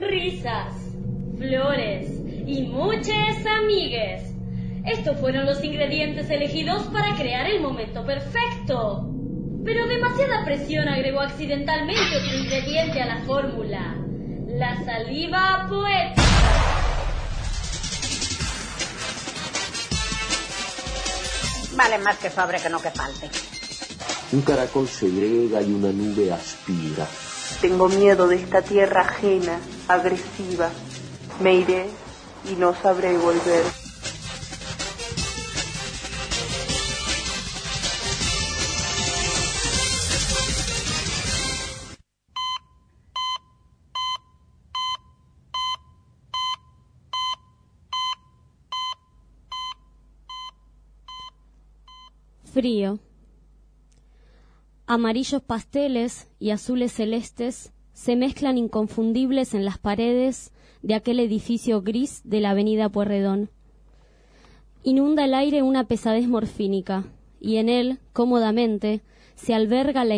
risas, flores y muchas amigues. Estos fueron los ingredientes elegidos para crear el momento perfecto. Pero demasiada presión agregó accidentalmente otro ingrediente a la fórmula. La saliva poética. Vale más que sobre que no que falte. Un caracol segrega y una nube aspira. Tengo miedo de esta tierra ajena, agresiva. Me iré y no sabré volver. Frío. Amarillos pasteles y azules celestes se mezclan inconfundibles en las paredes de aquel edificio gris de la avenida Puerredón. Inunda el aire una pesadez morfínica, y en él, cómodamente, se alberga la,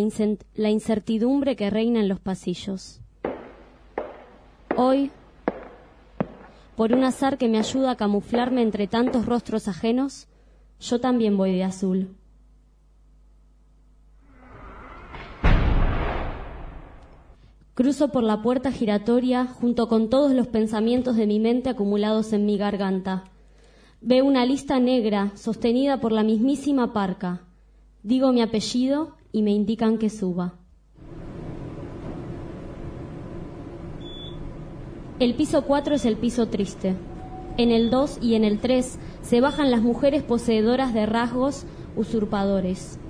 la incertidumbre que reina en los pasillos. Hoy, por un azar que me ayuda a camuflarme entre tantos rostros ajenos, yo también voy de azul. Cruzo por la puerta giratoria junto con todos los pensamientos de mi mente acumulados en mi garganta. Veo una lista negra sostenida por la mismísima parca. Digo mi apellido y me indican que suba. El piso 4 es el piso triste. En el 2 y en el 3 se bajan las mujeres poseedoras de rasgos usurpadores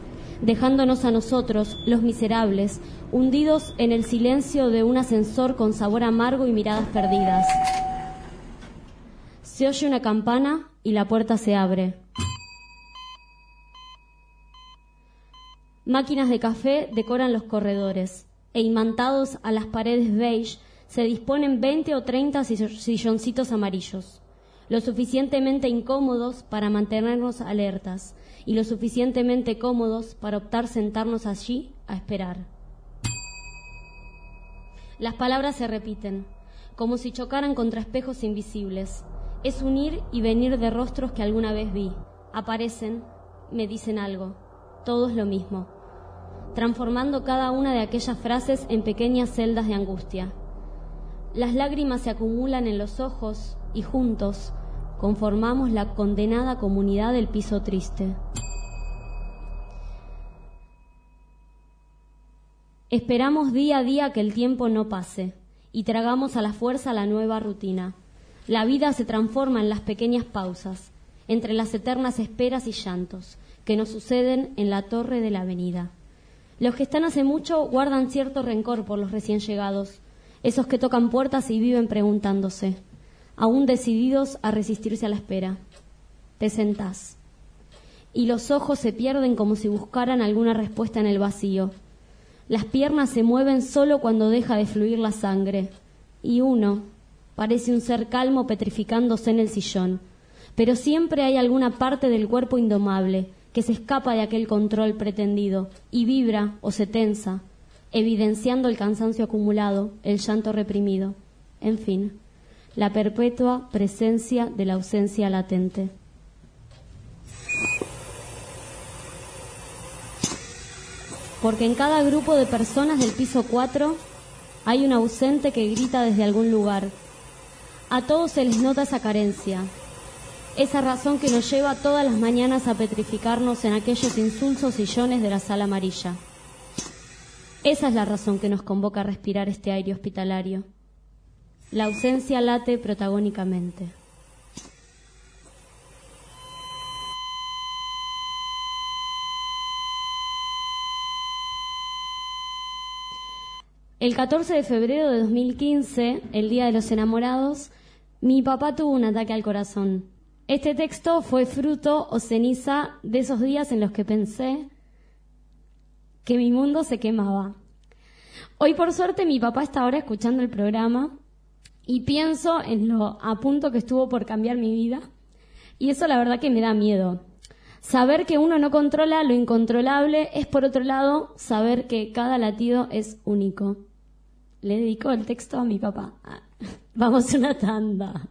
dejándonos a nosotros, los miserables, hundidos en el silencio de un ascensor con sabor amargo y miradas perdidas. Se oye una campana y la puerta se abre. Máquinas de café decoran los corredores e imantados a las paredes beige se disponen 20 o 30 silloncitos amarillos, lo suficientemente incómodos para mantenernos alertas, y lo suficientemente cómodos para optar sentarnos allí a esperar. Las palabras se repiten, como si chocaran contra espejos invisibles. Es un ir y venir de rostros que alguna vez vi. Aparecen, me dicen algo, todos lo mismo, transformando cada una de aquellas frases en pequeñas celdas de angustia. Las lágrimas se acumulan en los ojos y juntos conformamos la condenada comunidad del piso triste. Esperamos día a día que el tiempo no pase y tragamos a la fuerza la nueva rutina. La vida se transforma en las pequeñas pausas, entre las eternas esperas y llantos que nos suceden en la torre de la avenida. Los que están hace mucho guardan cierto rencor por los recién llegados, esos que tocan puertas y viven preguntándose aún decididos a resistirse a la espera. Te sentás. Y los ojos se pierden como si buscaran alguna respuesta en el vacío. Las piernas se mueven solo cuando deja de fluir la sangre. Y uno parece un ser calmo petrificándose en el sillón. Pero siempre hay alguna parte del cuerpo indomable que se escapa de aquel control pretendido y vibra o se tensa, evidenciando el cansancio acumulado, el llanto reprimido. En fin la perpetua presencia de la ausencia latente. Porque en cada grupo de personas del piso 4 hay un ausente que grita desde algún lugar. A todos se les nota esa carencia, esa razón que nos lleva todas las mañanas a petrificarnos en aquellos insulsos sillones de la sala amarilla. Esa es la razón que nos convoca a respirar este aire hospitalario. La ausencia late protagónicamente. El 14 de febrero de 2015, el Día de los Enamorados, mi papá tuvo un ataque al corazón. Este texto fue fruto o ceniza de esos días en los que pensé que mi mundo se quemaba. Hoy por suerte mi papá está ahora escuchando el programa y pienso en lo a punto que estuvo por cambiar mi vida. Y eso la verdad que me da miedo. Saber que uno no controla lo incontrolable es, por otro lado, saber que cada latido es único. le dedico el texto a mi papá. Ah, Vamos una tanda.